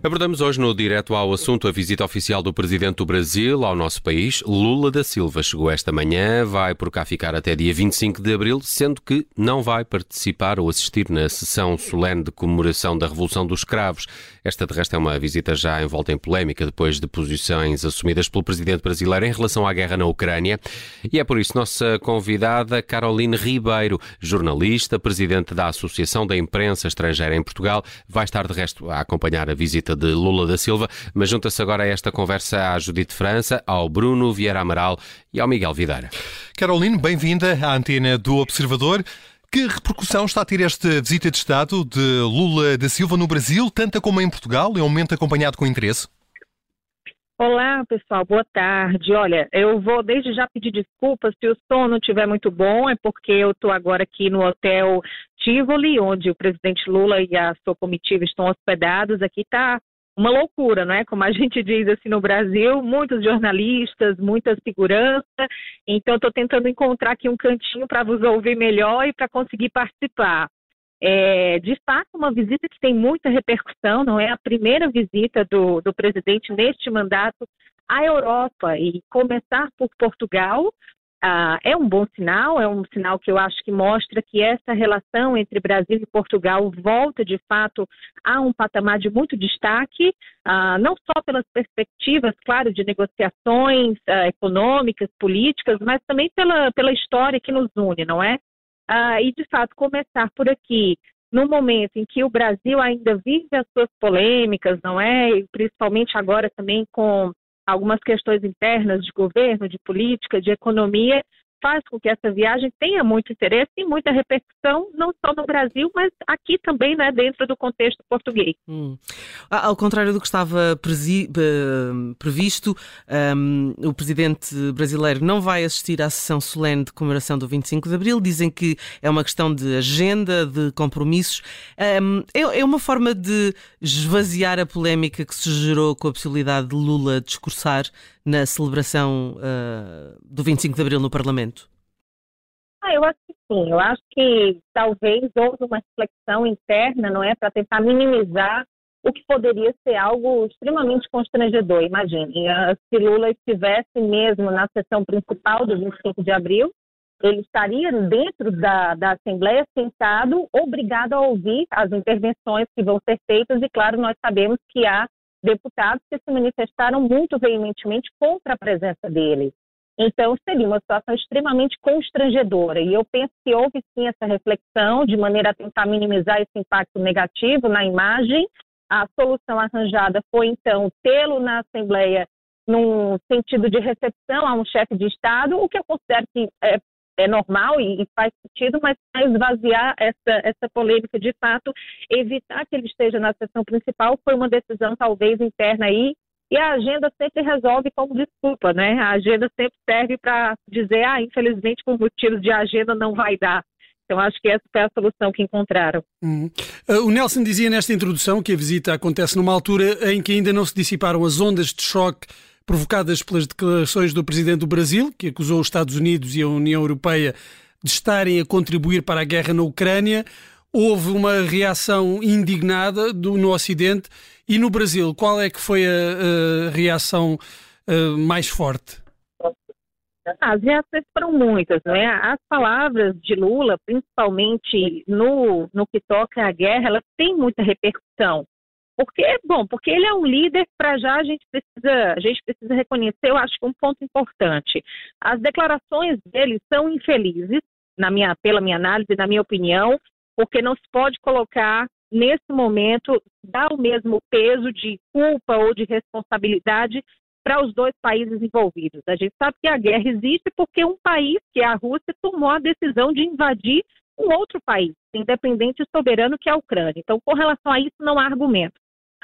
Abordamos hoje no Direto ao Assunto a visita oficial do Presidente do Brasil ao nosso país. Lula da Silva chegou esta manhã, vai por cá ficar até dia 25 de abril, sendo que não vai participar ou assistir na sessão solene de comemoração da Revolução dos Escravos. Esta, de resto, é uma visita já envolta em polémica depois de posições assumidas pelo Presidente brasileiro em relação à guerra na Ucrânia. E é por isso nossa convidada, Caroline Ribeiro, jornalista, Presidente da Associação da Imprensa Estrangeira em Portugal, vai estar, de resto, a acompanhar a visita de Lula da Silva, mas junta-se agora a esta conversa à Judite França, ao Bruno Vieira Amaral e ao Miguel Videira. Caroline, bem-vinda à antena do Observador. Que repercussão está a ter esta visita de Estado de Lula da Silva no Brasil, tanta como em Portugal? É um momento acompanhado com interesse? Olá, pessoal, boa tarde. Olha, eu vou desde já pedir desculpas se o som não estiver muito bom, é porque eu estou agora aqui no Hotel Tivoli, onde o presidente Lula e a sua comitiva estão hospedados. Aqui está uma loucura, não é? Como a gente diz assim no Brasil, muitos jornalistas, muita segurança. Então, estou tentando encontrar aqui um cantinho para vos ouvir melhor e para conseguir participar. É, de fato, uma visita que tem muita repercussão, não é a primeira visita do, do presidente neste mandato à Europa e começar por Portugal ah, é um bom sinal, é um sinal que eu acho que mostra que essa relação entre Brasil e Portugal volta de fato a um patamar de muito destaque, ah, não só pelas perspectivas, claro, de negociações ah, econômicas, políticas, mas também pela, pela história que nos une, não é? Ah, e de fato começar por aqui, no momento em que o Brasil ainda vive as suas polêmicas, não é? E principalmente agora também com algumas questões internas de governo, de política, de economia, faz com que essa viagem tenha muito interesse e muita repercussão, não só no Brasil, mas aqui também, né, dentro do contexto português. Hum. Ao contrário do que estava previsto, um, o presidente brasileiro não vai assistir à sessão solene de comemoração do 25 de Abril. Dizem que é uma questão de agenda, de compromissos. Um, é, é uma forma de esvaziar a polémica que se gerou com a possibilidade de Lula discursar na celebração uh, do 25 de Abril no Parlamento? Ah, eu acho que sim. Eu acho que talvez houve uma reflexão interna, não é, para tentar minimizar o que poderia ser algo extremamente constrangedor. Imagine, ah, se Lula estivesse mesmo na sessão principal do 25 de abril, ele estaria dentro da, da Assembleia sentado, obrigado a ouvir as intervenções que vão ser feitas, e claro, nós sabemos que há deputados que se manifestaram muito veementemente contra a presença dele. Então, seria uma situação extremamente constrangedora. E eu penso que houve sim essa reflexão de maneira a tentar minimizar esse impacto negativo na imagem. A solução arranjada foi, então, tê-lo na Assembleia num sentido de recepção a um chefe de Estado, o que eu considero que é é normal e, e faz sentido, mas esvaziar essa, essa polêmica de fato, evitar que ele esteja na sessão principal foi uma decisão talvez interna aí e a agenda sempre resolve como desculpa, né? A agenda sempre serve para dizer, ah, infelizmente por motivos de agenda não vai dar. Então acho que essa foi a solução que encontraram. Uh, o Nelson dizia nesta introdução que a visita acontece numa altura em que ainda não se dissiparam as ondas de choque provocadas pelas declarações do presidente do Brasil, que acusou os Estados Unidos e a União Europeia de estarem a contribuir para a guerra na Ucrânia. Houve uma reação indignada do, no Ocidente e no Brasil. Qual é que foi a, a reação a, mais forte? As reações foram muitas, né? As palavras de Lula, principalmente no, no que toca à guerra, elas têm muita repercussão. Porque, bom, porque ele é um líder, para já a gente precisa, a gente precisa reconhecer, eu acho que um ponto importante. As declarações dele são infelizes, na minha, pela minha análise, na minha opinião, porque não se pode colocar nesse momento dar o mesmo peso de culpa ou de responsabilidade para os dois países envolvidos. A gente sabe que a guerra existe porque um país, que é a Rússia, tomou a decisão de invadir um outro país, independente e soberano, que é a Ucrânia. Então, com relação a isso, não há argumento.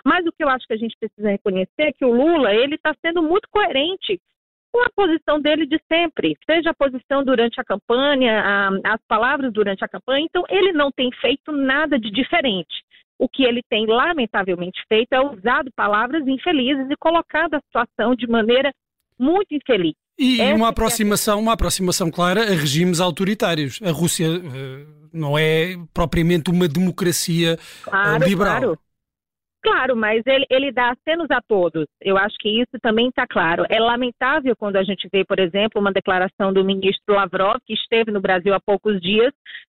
Mas o que eu acho que a gente precisa reconhecer é que o Lula ele está sendo muito coerente com a posição dele de sempre, seja a posição durante a campanha, a, as palavras durante a campanha. Então, ele não tem feito nada de diferente. O que ele tem, lamentavelmente, feito é usado palavras infelizes e colocado a situação de maneira muito infeliz. E Essa uma é aproximação, é uma aproximação clara a regimes autoritários. A Rússia uh, não é propriamente uma democracia claro, liberal. Claro. Claro, mas ele, ele dá acenos a todos. Eu acho que isso também está claro. É lamentável quando a gente vê, por exemplo, uma declaração do ministro Lavrov, que esteve no Brasil há poucos dias,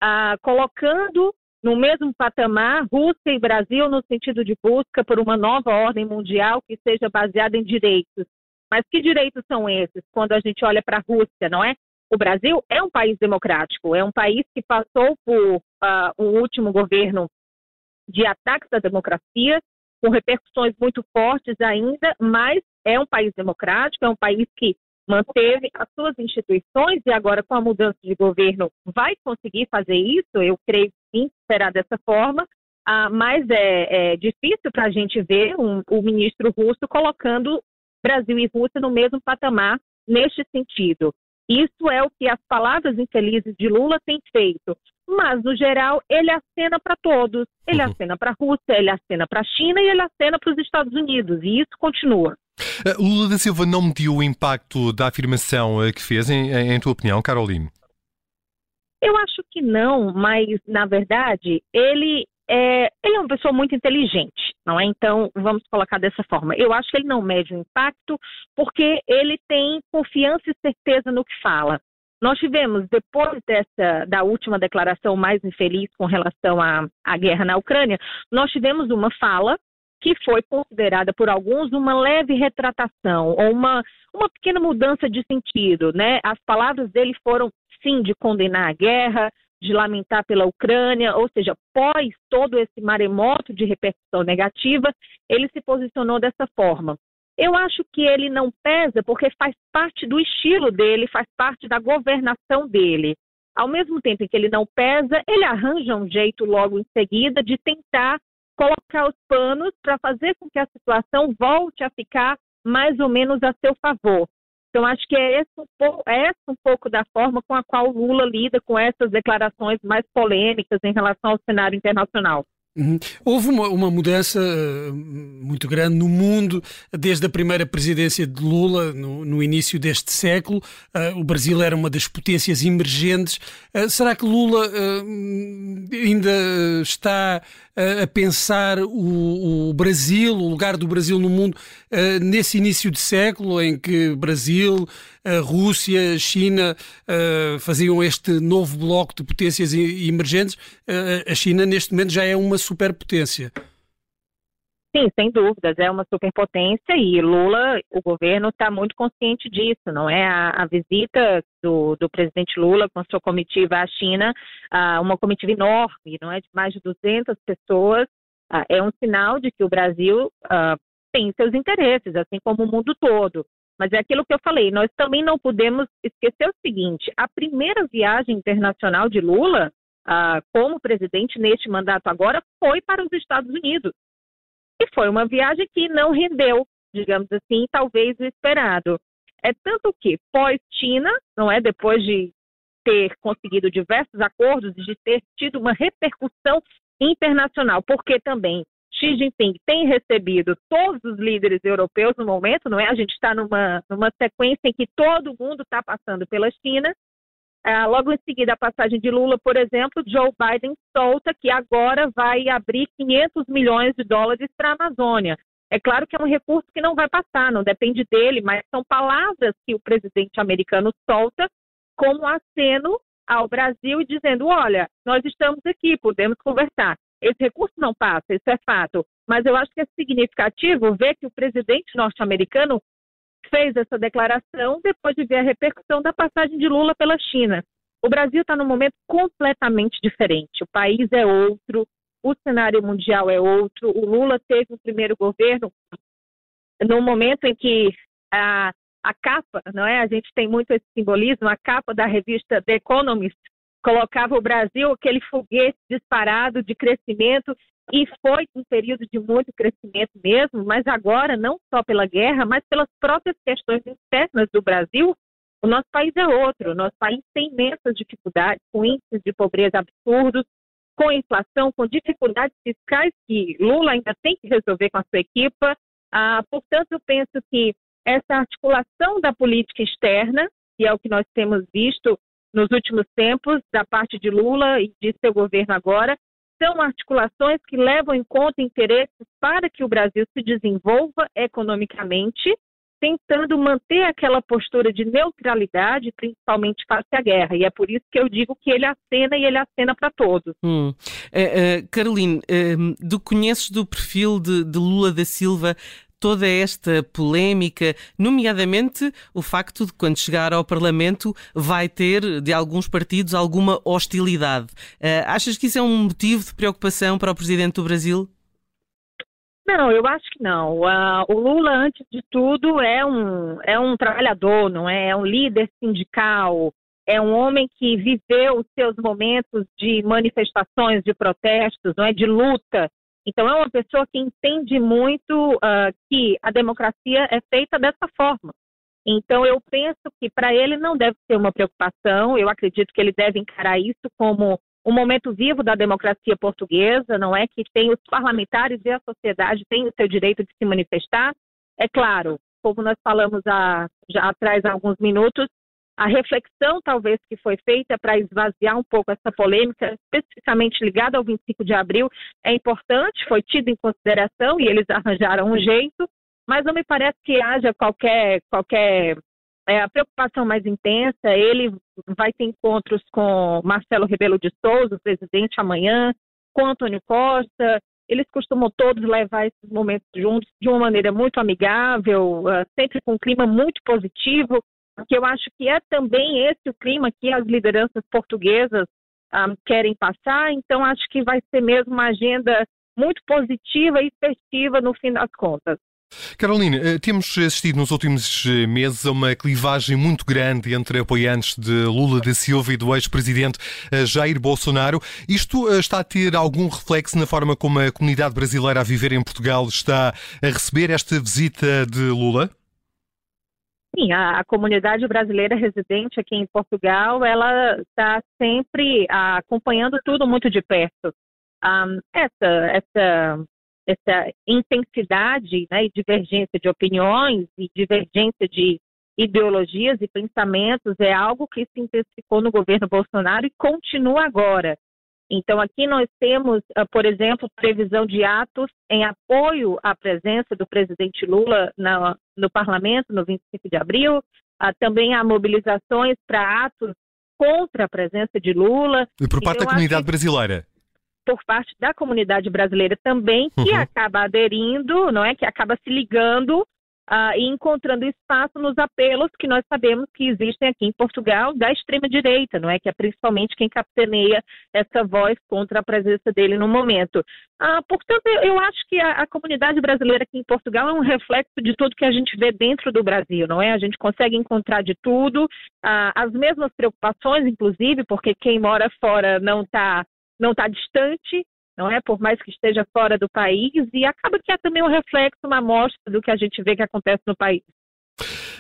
ah, colocando no mesmo patamar Rússia e Brasil no sentido de busca por uma nova ordem mundial que seja baseada em direitos. Mas que direitos são esses quando a gente olha para a Rússia, não é? O Brasil é um país democrático, é um país que passou por uh, um último governo de ataques à democracia, com repercussões muito fortes ainda, mas é um país democrático, é um país que manteve as suas instituições e agora com a mudança de governo vai conseguir fazer isso, eu creio sim, será dessa forma, ah, mas é, é difícil para a gente ver um, o ministro russo colocando Brasil e Rússia no mesmo patamar neste sentido. Isso é o que as palavras infelizes de Lula têm feito. Mas, no geral, ele acena para todos. Ele uhum. acena para a Rússia, ele acena para a China e ele acena para os Estados Unidos. E isso continua. Uh, Lula da Silva não mediu o impacto da afirmação uh, que fez, em, em tua opinião, Caroline? Eu acho que não, mas, na verdade, ele é, ele é uma pessoa muito inteligente, não é? Então, vamos colocar dessa forma. Eu acho que ele não mede o impacto porque ele tem confiança e certeza no que fala. Nós tivemos, depois dessa, da última declaração mais infeliz com relação à, à guerra na Ucrânia, nós tivemos uma fala que foi considerada por alguns uma leve retratação ou uma, uma pequena mudança de sentido, né? As palavras dele foram, sim, de condenar a guerra, de lamentar pela Ucrânia, ou seja, pós todo esse maremoto de repercussão negativa, ele se posicionou dessa forma. Eu acho que ele não pesa porque faz parte do estilo dele, faz parte da governação dele. Ao mesmo tempo em que ele não pesa, ele arranja um jeito logo em seguida de tentar colocar os panos para fazer com que a situação volte a ficar mais ou menos a seu favor. Então, acho que é essa, um pouco, é um pouco da forma com a qual Lula lida com essas declarações mais polêmicas em relação ao cenário internacional. Uhum. Houve uma, uma mudança uh, muito grande no mundo desde a primeira presidência de Lula, no, no início deste século. Uh, o Brasil era uma das potências emergentes. Uh, será que Lula ainda está a pensar o, o, Brasil, o lugar do Brasil no mundo, nesse início de século em que Brasil, Rússia, China faziam este novo bloco de potências emergentes? a China, neste momento, já é uma superpotência. Sim, sem dúvidas, é uma superpotência e Lula, o governo está muito consciente disso, não é? A, a visita do, do, presidente Lula com sua comitiva à China, uma comitiva enorme, não é? De mais de 200 pessoas, é um sinal de que o Brasil uh, tem seus interesses, assim como o mundo todo. Mas é aquilo que eu falei, nós também não podemos esquecer o seguinte: a primeira viagem internacional de Lula ah, como presidente neste mandato agora foi para os Estados Unidos. E foi uma viagem que não rendeu, digamos assim, talvez o esperado. É tanto que pós-China, não é, depois de ter conseguido diversos acordos e de ter tido uma repercussão internacional, porque também Xi Jinping tem recebido todos os líderes europeus no momento, não é? A gente está numa, numa sequência em que todo mundo está passando pela China Uh, logo em seguida, a passagem de Lula, por exemplo, Joe Biden solta que agora vai abrir 500 milhões de dólares para a Amazônia. É claro que é um recurso que não vai passar, não depende dele, mas são palavras que o presidente americano solta como aceno ao Brasil e dizendo: olha, nós estamos aqui, podemos conversar. Esse recurso não passa, isso é fato. Mas eu acho que é significativo ver que o presidente norte-americano fez essa declaração depois de ver a repercussão da passagem de Lula pela China. O Brasil está num momento completamente diferente. O país é outro, o cenário mundial é outro. O Lula teve o primeiro governo no momento em que a, a capa, não é? A gente tem muito esse simbolismo. A capa da revista The Economist colocava o Brasil aquele foguete disparado de crescimento e foi um período de muito crescimento mesmo, mas agora, não só pela guerra, mas pelas próprias questões externas do Brasil, o nosso país é outro. O nosso país tem imensas dificuldades, com índices de pobreza absurdos, com inflação, com dificuldades fiscais que Lula ainda tem que resolver com a sua equipa. Ah, portanto, eu penso que essa articulação da política externa, que é o que nós temos visto nos últimos tempos, da parte de Lula e de seu governo agora, são articulações que levam em conta interesses para que o Brasil se desenvolva economicamente, tentando manter aquela postura de neutralidade, principalmente face à guerra. E é por isso que eu digo que ele acena e ele acena para todos. Hum. Uh, uh, Caroline, uh, do conheces do perfil de, de Lula da Silva toda esta polémica, nomeadamente o facto de quando chegar ao Parlamento vai ter de alguns partidos alguma hostilidade. Uh, achas que isso é um motivo de preocupação para o Presidente do Brasil? Não, eu acho que não. Uh, o Lula, antes de tudo, é um, é um trabalhador, não é? É um líder sindical, é um homem que viveu os seus momentos de manifestações, de protestos, não é? De luta então, é uma pessoa que entende muito uh, que a democracia é feita dessa forma. Então, eu penso que para ele não deve ser uma preocupação, eu acredito que ele deve encarar isso como um momento vivo da democracia portuguesa, não é? Que tem os parlamentares e a sociedade têm o seu direito de se manifestar. É claro, como nós falamos há, já atrás há alguns minutos, a reflexão, talvez, que foi feita para esvaziar um pouco essa polêmica, especificamente ligada ao 25 de abril, é importante, foi tido em consideração e eles arranjaram um jeito, mas não me parece que haja qualquer, qualquer é, preocupação mais intensa. Ele vai ter encontros com Marcelo Rebelo de Souza, o presidente, amanhã, com Antônio Costa. Eles costumam todos levar esses momentos juntos de uma maneira muito amigável, uh, sempre com um clima muito positivo que eu acho que é também esse o clima que as lideranças portuguesas um, ah, querem passar, então acho que vai ser mesmo uma agenda muito positiva e festiva no fim das contas. Carolina, eh, temos assistido nos últimos eh, meses a uma clivagem muito grande entre apoiantes de Lula da Silva e do ex-presidente eh, Jair Bolsonaro. Isto está a ter algum reflexo na forma como a comunidade brasileira a viver em Portugal está a receber esta visita de Lula? Sim, a, a, comunidade brasileira residente aqui em Portugal, ela está sempre ah, acompanhando tudo muito de perto. Um, essa, essa, essa intensidade né, e divergência de opiniões e divergência de ideologias e pensamentos é algo que se intensificou no governo Bolsonaro e continua agora. Então, aqui nós temos, ah, por exemplo, previsão de atos em apoio à presença do presidente Lula no parlamento no 25 de abril. Ah, também há mobilizações para atos contra a presença de Lula. E por parte então, da comunidade brasileira? Por parte da comunidade brasileira também, que uhum. acaba aderindo, não é? Que acaba se ligando uh, e encontrando espaço nos apelos que nós sabemos que existem aqui em Portugal da extrema-direita, não é? Que é principalmente quem capitaneia essa voz contra a presença dele no momento. Uh, portanto, eu acho que a, a, comunidade brasileira aqui em Portugal é um reflexo de tudo que a gente vê dentro do Brasil, não é? A gente consegue encontrar de tudo, uh, as mesmas preocupações, inclusive, porque quem mora fora não está não está distante, não é? Por mais que esteja fora do país, e acaba que é também um reflexo, uma amostra do que a gente vê que acontece no país.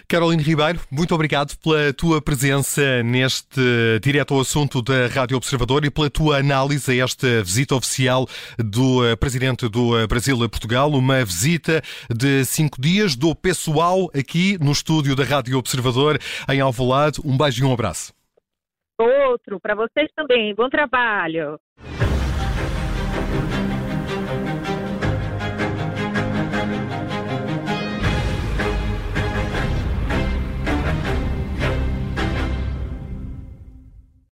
Caroline Ribeiro, muito obrigado pela tua presença neste direto ao assunto da Rádio Observador e pela tua análise a esta visita oficial do eh, Presidente do eh, Brasil a Portugal, uma visita de cinco dias do pessoal aqui no estúdio da Rádio Observador em Alvalade. Um beijo e um abraço. Outro para vocês também. Bom trabalho.